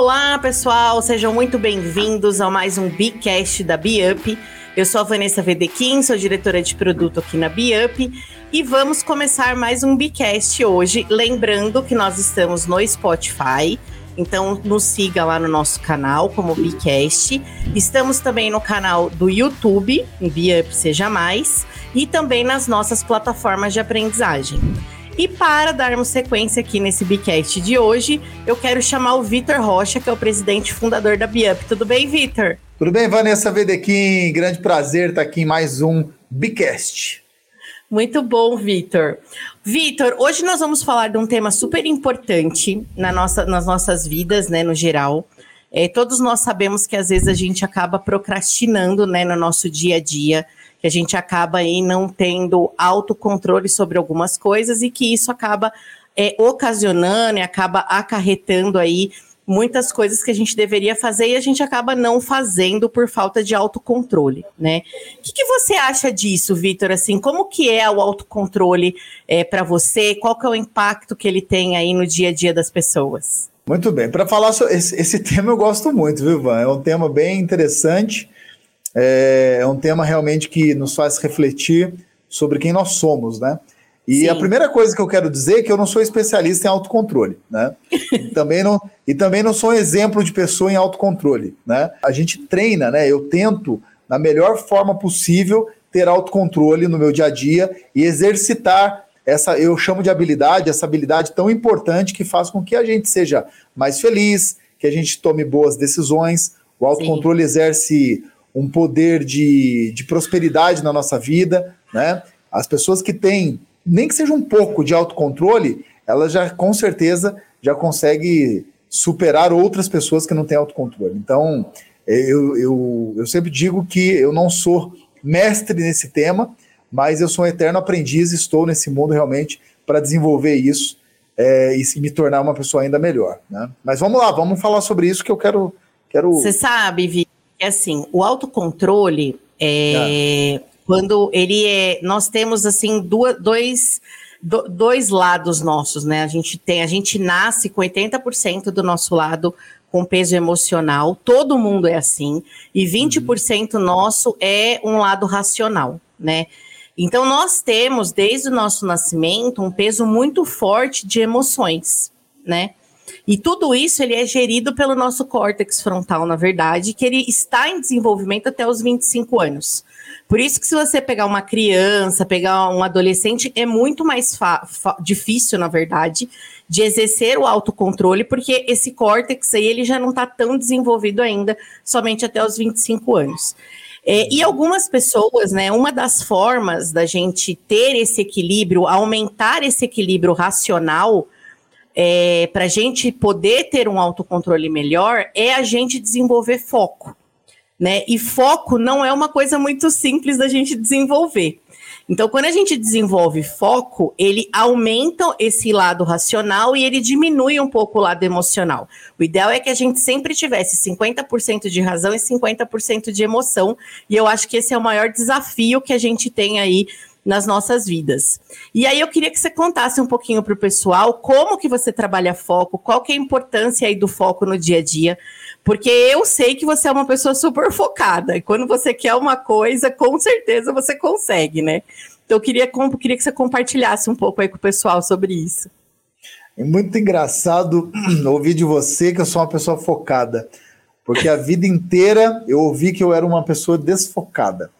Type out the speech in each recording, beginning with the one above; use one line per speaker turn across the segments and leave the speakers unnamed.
Olá, pessoal, sejam muito bem-vindos a mais um Bicast da Biup. Eu sou a Vanessa Vedequim, sou diretora de produto aqui na Biup e vamos começar mais um Bicast hoje. Lembrando que nós estamos no Spotify, então nos siga lá no nosso canal como Bicast. Estamos também no canal do YouTube, Biup Seja Mais, e também nas nossas plataformas de aprendizagem. E para darmos sequência aqui nesse Bicast de hoje, eu quero chamar o Vitor Rocha, que é o presidente fundador da Biup. Tudo bem, Vitor?
Tudo bem, Vanessa Vedequim? Grande prazer estar aqui em mais um Bicast.
Muito bom, Vitor. Vitor, hoje nós vamos falar de um tema super importante na nossa, nas nossas vidas, né, no geral. É, todos nós sabemos que às vezes a gente acaba procrastinando, né, no nosso dia a dia que a gente acaba aí não tendo autocontrole sobre algumas coisas e que isso acaba é, ocasionando e acaba acarretando aí muitas coisas que a gente deveria fazer e a gente acaba não fazendo por falta de autocontrole, né? O que, que você acha disso, Vitor? Assim, como que é o autocontrole é, para você? Qual que é o impacto que ele tem aí no dia a dia das pessoas?
Muito bem. Para falar sobre esse, esse, tema eu gosto muito, viu, Van? É um tema bem interessante. É, é um tema realmente que nos faz refletir sobre quem nós somos, né? E Sim. a primeira coisa que eu quero dizer é que eu não sou especialista em autocontrole, né? e, também não, e também não sou um exemplo de pessoa em autocontrole, né? A gente treina, né? Eu tento, na melhor forma possível, ter autocontrole no meu dia a dia e exercitar essa, eu chamo de habilidade, essa habilidade tão importante que faz com que a gente seja mais feliz, que a gente tome boas decisões. O autocontrole Sim. exerce um poder de, de prosperidade na nossa vida, né? As pessoas que têm, nem que seja um pouco de autocontrole, elas já com certeza já conseguem superar outras pessoas que não têm autocontrole. Então, eu, eu, eu sempre digo que eu não sou mestre nesse tema, mas eu sou um eterno aprendiz, estou nesse mundo realmente para desenvolver isso é, e me tornar uma pessoa ainda melhor. Né? Mas vamos lá, vamos falar sobre isso que eu quero. quero...
Você sabe, Vi, é assim, o autocontrole é, é. quando ele é, nós temos assim duas, dois do, dois lados nossos, né? A gente tem, a gente nasce com 80% do nosso lado com peso emocional, todo mundo é assim, e 20% uhum. nosso é um lado racional, né? Então nós temos desde o nosso nascimento um peso muito forte de emoções, né? E tudo isso ele é gerido pelo nosso córtex frontal, na verdade, que ele está em desenvolvimento até os 25 anos. Por isso que se você pegar uma criança, pegar um adolescente, é muito mais difícil, na verdade, de exercer o autocontrole, porque esse córtex aí ele já não está tão desenvolvido ainda, somente até os 25 anos. É, e algumas pessoas, né, uma das formas da gente ter esse equilíbrio, aumentar esse equilíbrio racional, é, para a gente poder ter um autocontrole melhor, é a gente desenvolver foco. Né? E foco não é uma coisa muito simples da gente desenvolver. Então, quando a gente desenvolve foco, ele aumenta esse lado racional e ele diminui um pouco o lado emocional. O ideal é que a gente sempre tivesse 50% de razão e 50% de emoção, e eu acho que esse é o maior desafio que a gente tem aí nas nossas vidas. E aí eu queria que você contasse um pouquinho para o pessoal como que você trabalha foco, qual que é a importância aí do foco no dia a dia, porque eu sei que você é uma pessoa super focada, e quando você quer uma coisa, com certeza você consegue, né? Então eu queria, queria que você compartilhasse um pouco aí com o pessoal sobre isso.
É muito engraçado ouvir de você que eu sou uma pessoa focada, porque a vida inteira eu ouvi que eu era uma pessoa desfocada.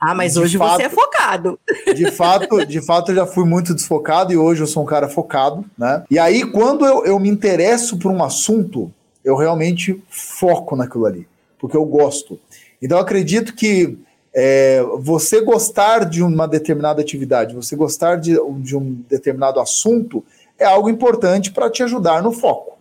Ah, mas de hoje fato, você é focado.
De fato, de fato, eu já fui muito desfocado e hoje eu sou um cara focado, né? E aí, quando eu, eu me interesso por um assunto, eu realmente foco naquilo ali, porque eu gosto. Então, eu acredito que é, você gostar de uma determinada atividade, você gostar de, de um determinado assunto, é algo importante para te ajudar no foco.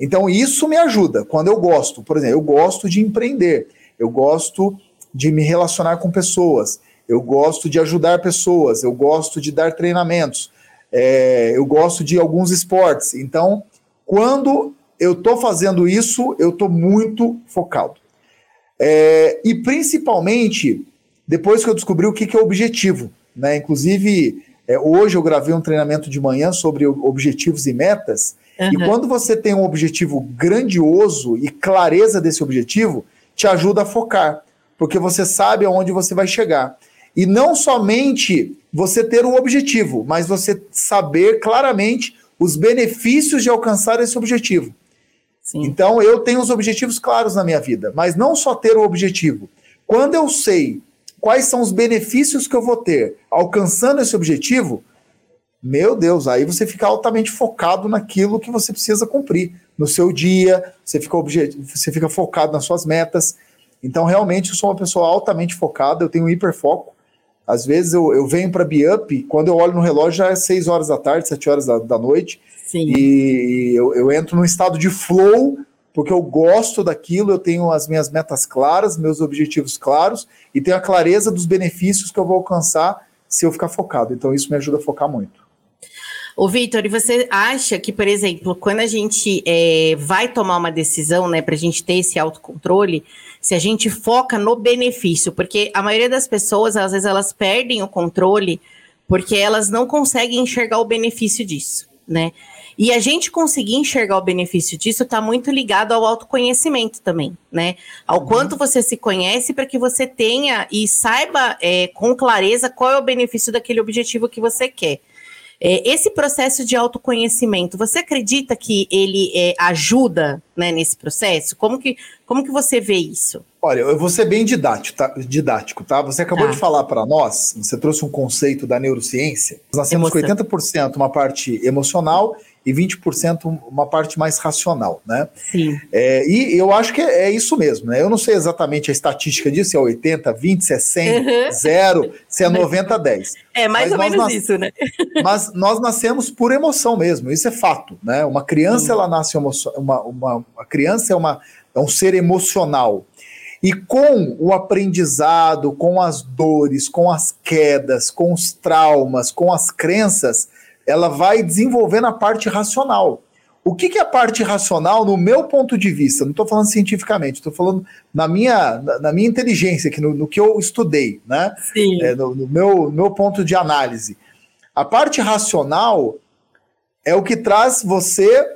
Então, isso me ajuda quando eu gosto. Por exemplo, eu gosto de empreender, eu gosto de me relacionar com pessoas, eu gosto de ajudar pessoas, eu gosto de dar treinamentos, é, eu gosto de alguns esportes. Então, quando eu estou fazendo isso, eu estou muito focado. É, e principalmente depois que eu descobri o que, que é objetivo. Né? Inclusive, É, hoje eu gravei um treinamento de manhã sobre objetivos e metas. Uhum. E quando você tem um objetivo grandioso e clareza desse objetivo, te ajuda a focar, porque você sabe aonde você vai chegar. E não somente você ter um objetivo, mas você saber claramente os benefícios de alcançar esse objetivo. Sim. Então eu tenho os objetivos claros na minha vida, mas não só ter o objetivo. Quando eu sei quais são os benefícios que eu vou ter alcançando esse objetivo, meu Deus, aí você fica altamente focado naquilo que você precisa cumprir no seu dia, você fica, você fica focado nas suas metas. Então, realmente, eu sou uma pessoa altamente focada, eu tenho um hiperfoco. Às vezes eu, eu venho para Biup, quando eu olho no relógio já é 6 horas da tarde, 7 horas da, da noite. Sim. E eu, eu entro num estado de flow, porque eu gosto daquilo, eu tenho as minhas metas claras, meus objetivos claros, e tenho a clareza dos benefícios que eu vou alcançar se eu ficar focado. Então isso me ajuda a focar muito.
O Vitor, e você acha que, por exemplo, quando a gente é, vai tomar uma decisão, né, para a gente ter esse autocontrole, se a gente foca no benefício, porque a maioria das pessoas, às vezes, elas perdem o controle porque elas não conseguem enxergar o benefício disso, né? E a gente conseguir enxergar o benefício disso está muito ligado ao autoconhecimento também, né? Ao uhum. quanto você se conhece para que você tenha e saiba é, com clareza qual é o benefício daquele objetivo que você quer. É, esse processo de autoconhecimento, você acredita que ele é, ajuda né, nesse processo? Como que, como que você vê isso?
Olha, eu vou ser bem didático, tá? Didático, tá? Você acabou tá. de falar para nós, você trouxe um conceito da neurociência. Nós temos com 80% uma parte emocional e 20% uma parte mais racional, né? Sim. É, e eu acho que é, é, isso mesmo, né? Eu não sei exatamente a estatística disso, se é 80, 20, se é 100, uhum. 0, se é 90, 10.
É mais mas ou menos nas... isso, né?
mas nós nascemos por emoção mesmo, isso é fato, né? Uma criança, Sim. ela nasce emoção, uma, uma, uma criança é, uma, é um ser emocional. E com o aprendizado, com as dores, com as quedas, com os traumas, com as crenças, ela vai desenvolvendo a parte racional. O que, que é a parte racional, no meu ponto de vista? Não estou falando cientificamente, estou falando na minha, na, na, minha inteligência, que no, no, que eu estudei, né? Sim. É, no, no meu, meu ponto de análise. A parte racional é o que traz você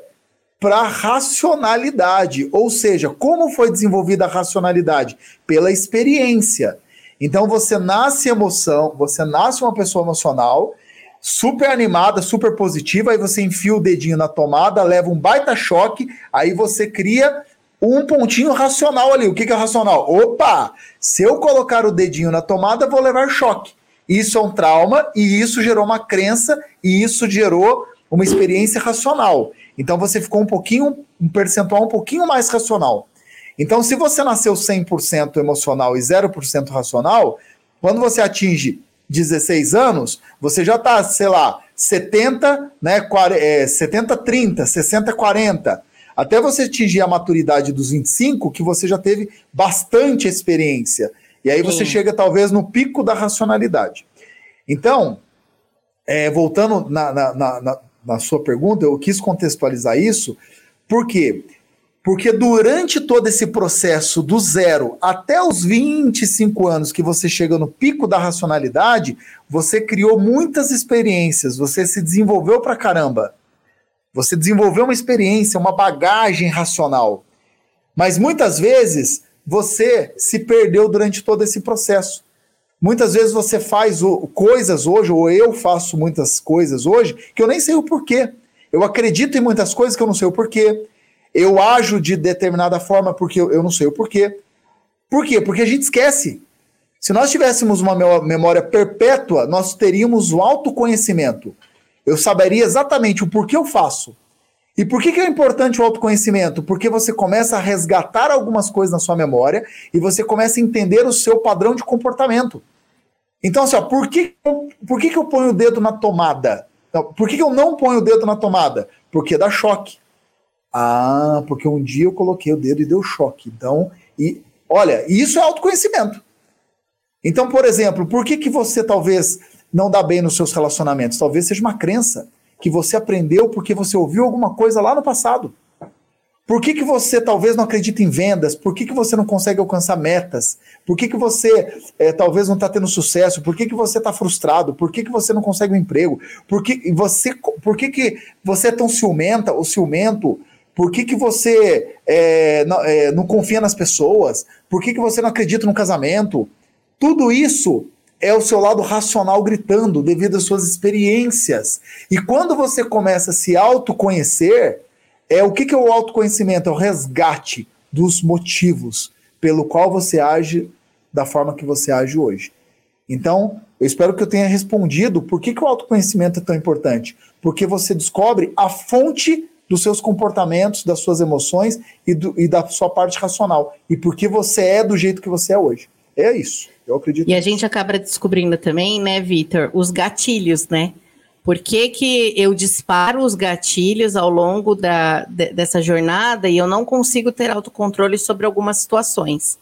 para a racionalidade, ou seja, como foi desenvolvida a racionalidade? Pela experiência. Então você nasce emoção, você nasce uma pessoa emocional super animada, super positiva, aí você enfia o dedinho na tomada, leva um baita choque, aí você cria um pontinho racional ali. O que, que é racional? Opa! Se eu colocar o dedinho na tomada, vou levar choque. Isso é um trauma e isso gerou uma crença e isso gerou uma experiência racional. Então você ficou um pouquinho, um percentual um pouquinho mais racional. Então, se você nasceu 100% emocional e 0% racional, quando você atinge 16 anos, você já está, sei lá, 70, né, 40, é, 70, 30, 60, 40. Até você atingir a maturidade dos 25, que você já teve bastante experiência. E aí você Sim. chega talvez no pico da racionalidade. Então, é, voltando na, na, na, na, sua pergunta, eu quis contextualizar isso, porque quê? Porque durante todo esse processo do zero até os 25 anos que você chega no pico da racionalidade, você criou muitas experiências, você se desenvolveu pra caramba. Você desenvolveu uma experiência, uma bagagem racional. Mas muitas vezes você se perdeu durante todo esse processo. Muitas vezes você faz coisas hoje, ou eu faço muitas coisas hoje, que eu nem sei o porquê. Eu acredito em muitas coisas que eu não sei o porquê eu ajo de determinada forma porque eu, não sei o porquê. Por quê? Porque a gente esquece. Se nós tivéssemos uma memória perpétua, nós teríamos o autoconhecimento. Eu saberia exatamente o porquê eu faço. E por que, que é importante o autoconhecimento? Porque você começa a resgatar algumas coisas na sua memória e você começa a entender o seu padrão de comportamento. Então, assim, ó, por, que, por que, que eu ponho o dedo na tomada? por que, que eu não ponho o dedo na tomada? Porque dá choque. Ah, porque um dia eu coloquei o dedo e deu choque. Então, e olha, isso é autoconhecimento. Então, por exemplo, por que, que você talvez não dá bem nos seus relacionamentos? Talvez seja uma crença que você aprendeu porque você ouviu alguma coisa lá no passado. Por que, que você talvez não acredita em vendas? Por que, que você não consegue alcançar metas? Por que, que você é, talvez não está tendo sucesso? Por que, que você está frustrado? Por que, que você não consegue um emprego? Por que, você, por que, que você é tão ciumenta ou ciumento? Por que, que você é, não, é, não confia nas pessoas? Por que, que você não acredita no casamento? Tudo isso é o seu lado racional gritando devido às suas experiências. E quando você começa a se autoconhecer, é o que, que é o autoconhecimento? É o resgate dos motivos pelo qual você age da forma que você age hoje. Então, eu espero que eu tenha respondido por que, que o autoconhecimento é tão importante. Porque você descobre a fonte dos seus comportamentos, das suas emoções e, do, e da sua parte racional. E por que você é do jeito que você é hoje. É isso. Eu acredito.
E a gente acaba descobrindo também, né, Vitor, os gatilhos, né? Por que, que eu disparo os gatilhos ao longo da, de, dessa jornada e eu não consigo ter autocontrole sobre algumas situações?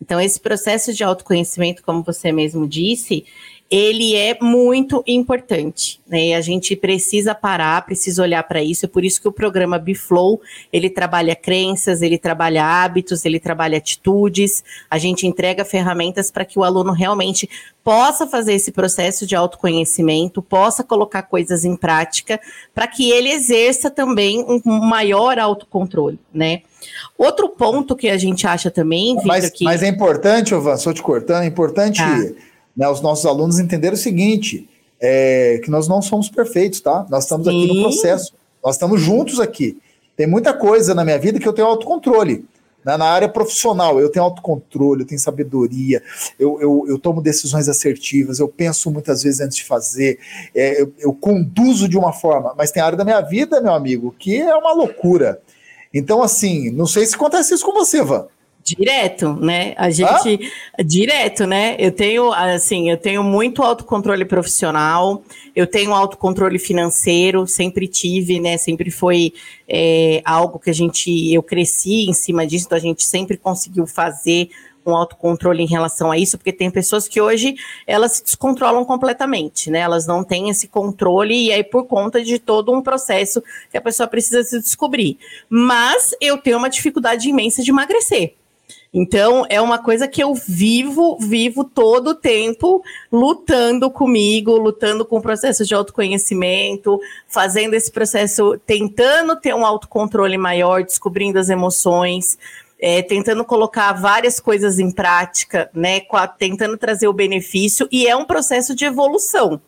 Então, esse processo de autoconhecimento, como você mesmo disse, ele é muito importante, né? E a gente precisa parar, precisa olhar para isso. É por isso que o programa Biflow, ele trabalha crenças, ele trabalha hábitos, ele trabalha atitudes. A gente entrega ferramentas para que o aluno realmente possa fazer esse processo de autoconhecimento, possa colocar coisas em prática, para que ele exerça também um maior autocontrole, né? Outro ponto que a gente acha também,
Victor, mas, que... mas é importante, Ovan, só te cortando, é importante ah né, os nossos alunos entenderam o seguinte: é, que nós não somos perfeitos, tá? Nós estamos Sim. aqui no processo, nós estamos juntos aqui. Tem muita coisa na minha vida que eu tenho autocontrole. Né? Na área profissional, eu tenho autocontrole, eu tenho sabedoria, eu, eu, eu tomo decisões assertivas, eu penso muitas vezes antes de fazer, é, eu, eu conduzo de uma forma, mas tem área da minha vida, meu amigo, que é uma loucura. Então, assim, não sei se acontece isso com você, Van.
Direto, né? A gente ah? direto, né? Eu tenho assim, eu tenho muito autocontrole profissional, eu tenho autocontrole financeiro, sempre tive, né? Sempre foi é, algo que a gente, eu cresci em cima disso, então a gente sempre conseguiu fazer um autocontrole em relação a isso, porque tem pessoas que hoje elas se descontrolam completamente, né? Elas não têm esse controle e aí por conta de todo um processo que a pessoa precisa se descobrir. Mas eu tenho uma dificuldade imensa de emagrecer. Então, é uma coisa que eu vivo, vivo todo o tempo lutando comigo, lutando com o processo de autoconhecimento, fazendo esse processo, tentando ter um autocontrole maior, descobrindo as emoções, é, tentando colocar várias coisas em prática, né, tentando trazer o benefício, e é um processo de evolução.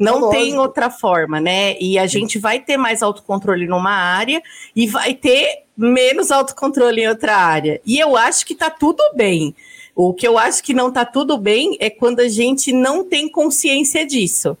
Não é tem outra forma, né? E a gente vai ter mais autocontrole numa área e vai ter menos autocontrole em outra área. E eu acho que tá tudo bem. O que eu acho que não tá tudo bem é quando a gente não tem consciência disso.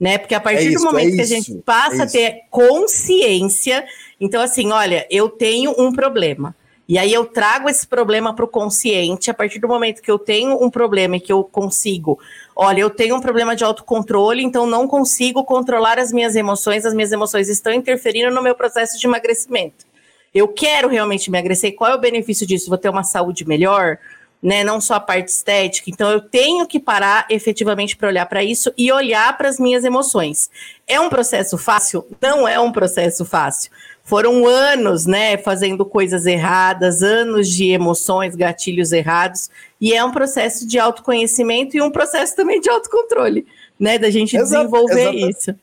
Né? Porque a partir é isso, do momento é que a gente passa é a ter consciência, então assim, olha, eu tenho um problema. E aí eu trago esse problema para o consciente, a partir do momento que eu tenho um problema e que eu consigo olha, eu tenho um problema de autocontrole, então não consigo controlar as minhas emoções, as minhas emoções estão interferindo no meu processo de emagrecimento. Eu quero realmente emagrecer, qual é o benefício disso? Vou ter uma saúde melhor? Né, não só a parte estética. Então, eu tenho que parar efetivamente para olhar para isso e olhar para as minhas emoções. É um processo fácil? Não é um processo fácil. Foram anos, né, fazendo coisas erradas, anos de emoções, gatilhos errados, e é um processo de autoconhecimento e um processo também de autocontrole, né, da gente desenvolver isso.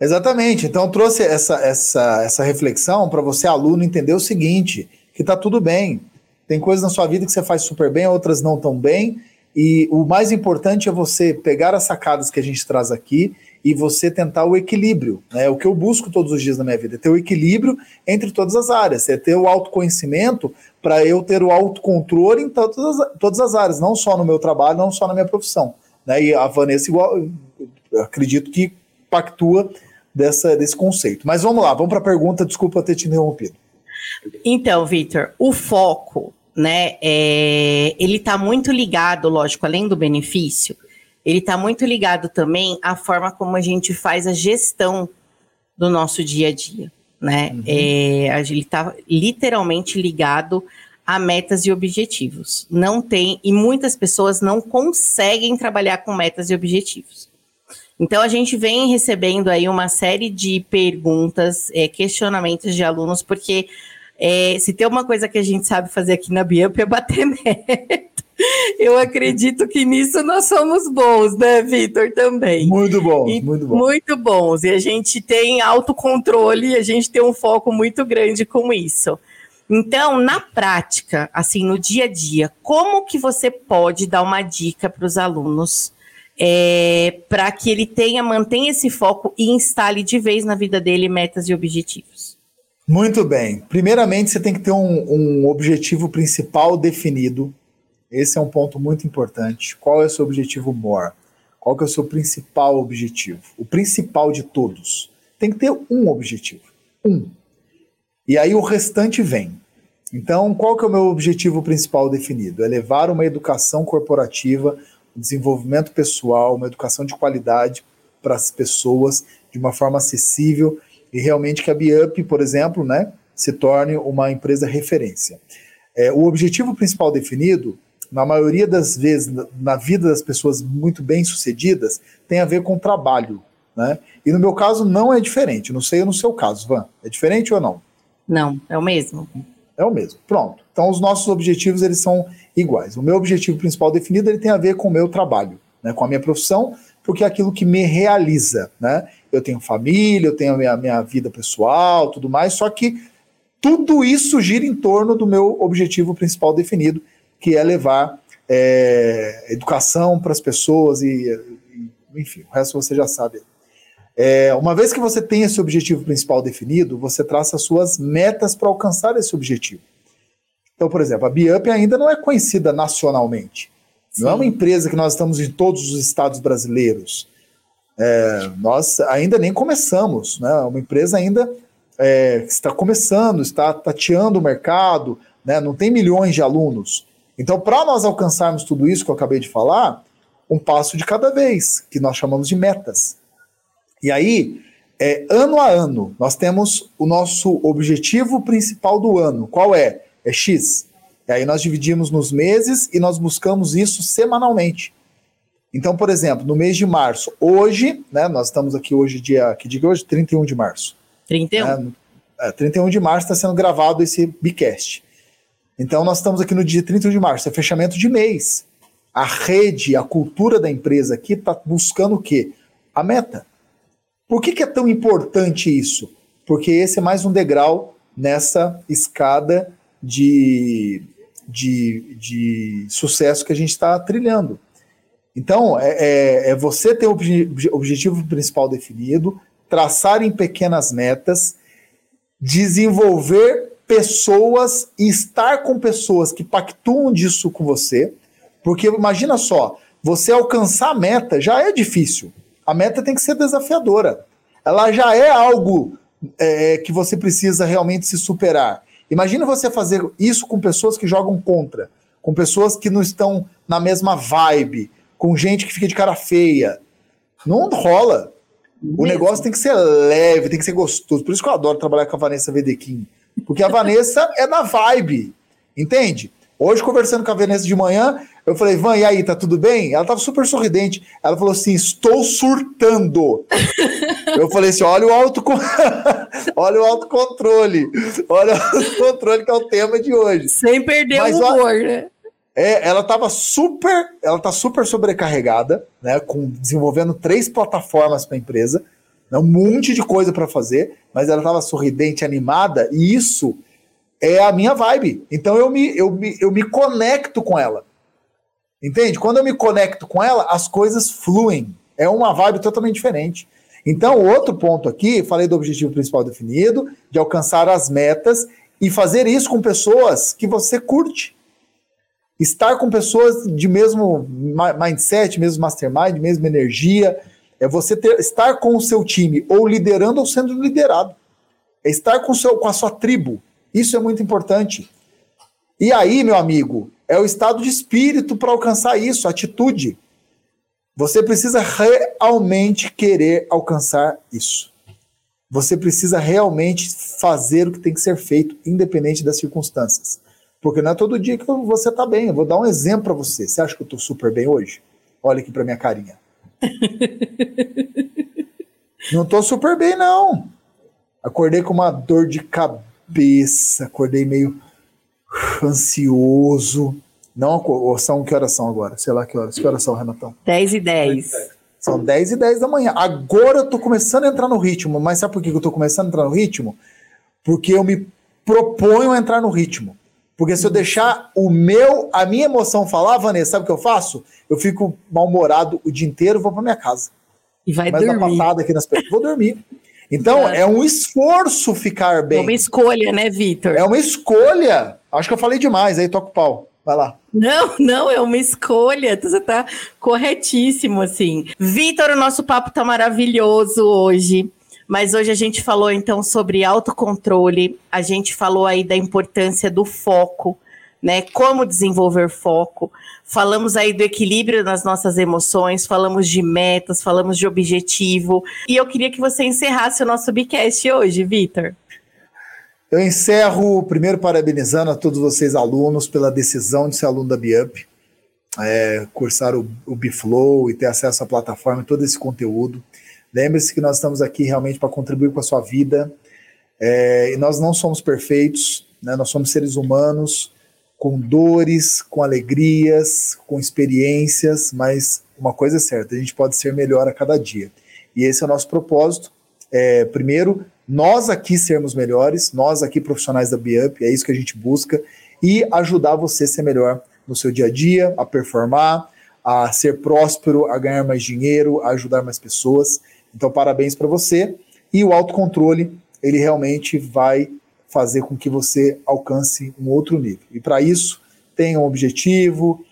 Exatamente. Então trouxe essa essa essa reflexão para você aluno entender o seguinte, que tá tudo bem. Tem coisas na sua vida que você faz super bem, outras não tão bem, e o mais importante é você pegar as sacadas que a gente traz aqui e você tentar o equilíbrio. Né? O que eu busco todos os dias na minha vida é ter o equilíbrio entre todas as áreas, é ter o autoconhecimento para eu ter o autocontrole em todas as, todas as áreas, não só no meu trabalho, não só na minha profissão. Né? E a Vanessa, igual, acredito que pactua dessa, desse conceito. Mas vamos lá, vamos para a pergunta, desculpa ter te interrompido.
Então, Victor, o foco, né, é, ele está muito ligado, lógico, além do benefício, ele está muito ligado também à forma como a gente faz a gestão do nosso dia a dia, né? Uhum. É, ele está literalmente ligado a metas e objetivos. Não tem, e muitas pessoas não conseguem trabalhar com metas e objetivos. Então, a gente vem recebendo aí uma série de perguntas, é, questionamentos de alunos, porque É, se tem uma coisa que a gente sabe fazer aqui na Biamp é bater meta. Eu acredito que nisso nós somos bons, né, Vitor? Também.
Muito bons, e, muito bons.
Muito bons. E a gente tem autocontrole, a gente tem um foco muito grande com isso. Então, na prática, assim, no dia a dia, como que você pode dar uma dica para os alunos é, para que ele tenha, mantenha esse foco e instale de vez na vida dele metas e objetivos?
Muito bem. Primeiramente, você tem que ter um, um objetivo principal definido esse é um ponto muito importante. Qual é o seu objetivo maior? Qual que é o seu principal objetivo? O principal de todos. Tem que ter um objetivo. Um. E aí o restante vem. Então, qual que é o meu objetivo principal definido? É levar uma educação corporativa, um desenvolvimento pessoal, uma educação de qualidade para as pessoas de uma forma acessível e realmente que a Biup, por exemplo, né, se torne uma empresa referência. É, o objetivo principal definido na maioria das vezes, na vida das pessoas muito bem sucedidas, tem a ver com trabalho. Né? E no meu caso não é diferente. Não sei no seu caso, Van. É diferente ou não?
Não, é o mesmo.
É o mesmo. Pronto. Então os nossos objetivos eles são iguais. O meu objetivo principal definido ele tem a ver com o meu trabalho, né? com a minha profissão, porque é aquilo que me realiza. Né? Eu tenho família, eu tenho a minha, minha vida pessoal, tudo mais, só que tudo isso gira em torno do meu objetivo principal definido, que é levar é, educação para as pessoas e, e, enfim, o resto você já sabe. É, uma vez que você tem esse objetivo principal definido, você traça as suas metas para alcançar esse objetivo. Então, por exemplo, a Biup ainda não é conhecida nacionalmente. Sim. Não é uma empresa que nós estamos em todos os estados brasileiros. É, nós ainda nem começamos, né? Uma empresa ainda é, está começando, está tateando o mercado, né? não tem milhões de alunos. Então, para nós alcançarmos tudo isso que eu acabei de falar, um passo de cada vez, que nós chamamos de metas. E aí, é, ano a ano, nós temos o nosso objetivo principal do ano. Qual é? É X. E aí nós dividimos nos meses e nós buscamos isso semanalmente. Então, por exemplo, no mês de março, hoje, né, nós estamos aqui hoje, dia, que dia é hoje? 31 de março.
31?
É, é, 31 de março está sendo gravado esse Bicast. Então, nós estamos aqui no dia 31 de março, é fechamento de mês. A rede, a cultura da empresa aqui está buscando o quê? A meta. Por que, que é tão importante isso? Porque esse é mais um degrau nessa escada de, de, de sucesso que a gente está trilhando. Então, é, é, é, você ter o objetivo principal definido, traçar em pequenas metas, desenvolver pessoas e estar com pessoas que pactuam disso com você, porque imagina só, você alcançar a meta já é difícil. A meta tem que ser desafiadora. Ela já é algo é, que você precisa realmente se superar. Imagina você fazer isso com pessoas que jogam contra, com pessoas que não estão na mesma vibe, com gente que fica de cara feia. Não rola. Mesmo. O negócio tem que ser leve, tem que ser gostoso. Por isso que eu adoro trabalhar com a Vanessa Vedequim. Porque a Vanessa é na vibe, entende? Hoje, conversando com a Vanessa de manhã, eu falei, Van, e aí, tá tudo bem? Ela tava super sorridente. Ela falou assim: estou surtando. eu falei assim: olha o, auto... olha o autocontrole. Olha o autocontrole, que é o tema de hoje.
Sem perder Mas, o humor, né?
É, ela tava super, ela tá super sobrecarregada, né? Com desenvolvendo três plataformas para a empresa um monte de coisa para fazer, mas ela estava sorridente, animada, e isso é a minha vibe. Então eu me, eu, me, eu me conecto com ela. Entende? Quando eu me conecto com ela, as coisas fluem. É uma vibe totalmente diferente. Então, outro ponto aqui, falei do objetivo principal definido, de alcançar as metas e fazer isso com pessoas que você curte. Estar com pessoas de mesmo mindset, mesmo mastermind, mesma energia, é você ter, estar com o seu time, ou liderando ou sendo liderado. É estar com, seu, com a sua tribo. Isso é muito importante. E aí, meu amigo, é o estado de espírito para alcançar isso, atitude. Você precisa realmente querer alcançar isso. Você precisa realmente fazer o que tem que ser feito, independente das circunstâncias. Porque não é todo dia que você está bem. Eu vou dar um exemplo para você. Você acha que eu estou super bem hoje? Olha aqui para minha carinha. não tô super bem, não. Acordei com uma dor de cabeça. acordei meio ansioso. Não, são que horas são agora? Sei lá que horas. Que horas são, Renatão?
10 e 10.
São 10 e 10 da manhã. Agora eu tô começando a entrar no ritmo. Mas sabe por que eu tô começando a entrar no ritmo? Porque eu me proponho a entrar no ritmo. Porque se eu deixar o meu, a minha emoção falar, Vanessa, sabe o que eu faço? Eu fico mal-humorado o dia inteiro, vou para minha casa.
E vai Mas dormir.
patada aqui nas pernas. Vou dormir. Então, é. é um esforço ficar bem. É
uma escolha, né, Vitor?
É uma escolha. Acho que eu falei demais, aí toca o pau. Vai lá.
Não, não, é uma escolha. Você está corretíssimo, assim. Vitor, o nosso papo tá maravilhoso hoje. Mas hoje a gente falou então sobre autocontrole, a gente falou aí da importância do foco, né? Como desenvolver foco. Falamos aí do equilíbrio nas nossas emoções, falamos de metas, falamos de objetivo. E eu queria que você encerrasse o nosso Bicast hoje, Vitor.
Eu encerro primeiro parabenizando a todos vocês, alunos, pela decisão de ser aluno da BIUP, é, cursar o, o Biflow e ter acesso à plataforma e todo esse conteúdo. Lembre-se que nós estamos aqui realmente para contribuir com a sua vida. É, e nós não somos perfeitos, né? nós somos seres humanos com dores, com alegrias, com experiências, mas uma coisa é certa, a gente pode ser melhor a cada dia. E esse é o nosso propósito. É, primeiro, nós aqui sermos melhores, nós aqui profissionais da BIUP, é isso que a gente busca, e ajudar você a ser melhor no seu dia a dia, a performar, a ser próspero, a ganhar mais dinheiro, a ajudar mais pessoas. Então, parabéns para você. E o autocontrole, ele realmente vai fazer com que você alcance um outro nível. E para isso, tenha um objetivo,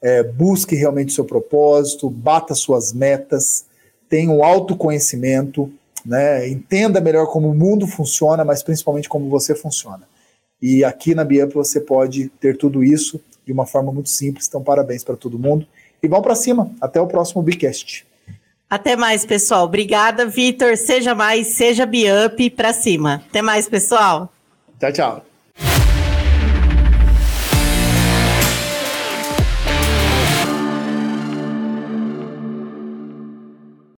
é, busque realmente o seu propósito, bata suas metas, tenha um autoconhecimento, né? Entenda melhor como o mundo funciona, mas principalmente como você funciona. E aqui na Biamp você pode ter tudo isso de uma forma muito simples. Então, parabéns para todo mundo. E vamos para cima. Até o próximo Bicast.
Até mais, pessoal. Obrigada, Vitor. Seja mais, seja Biup para cima. Até mais, pessoal.
Tchau, tchau.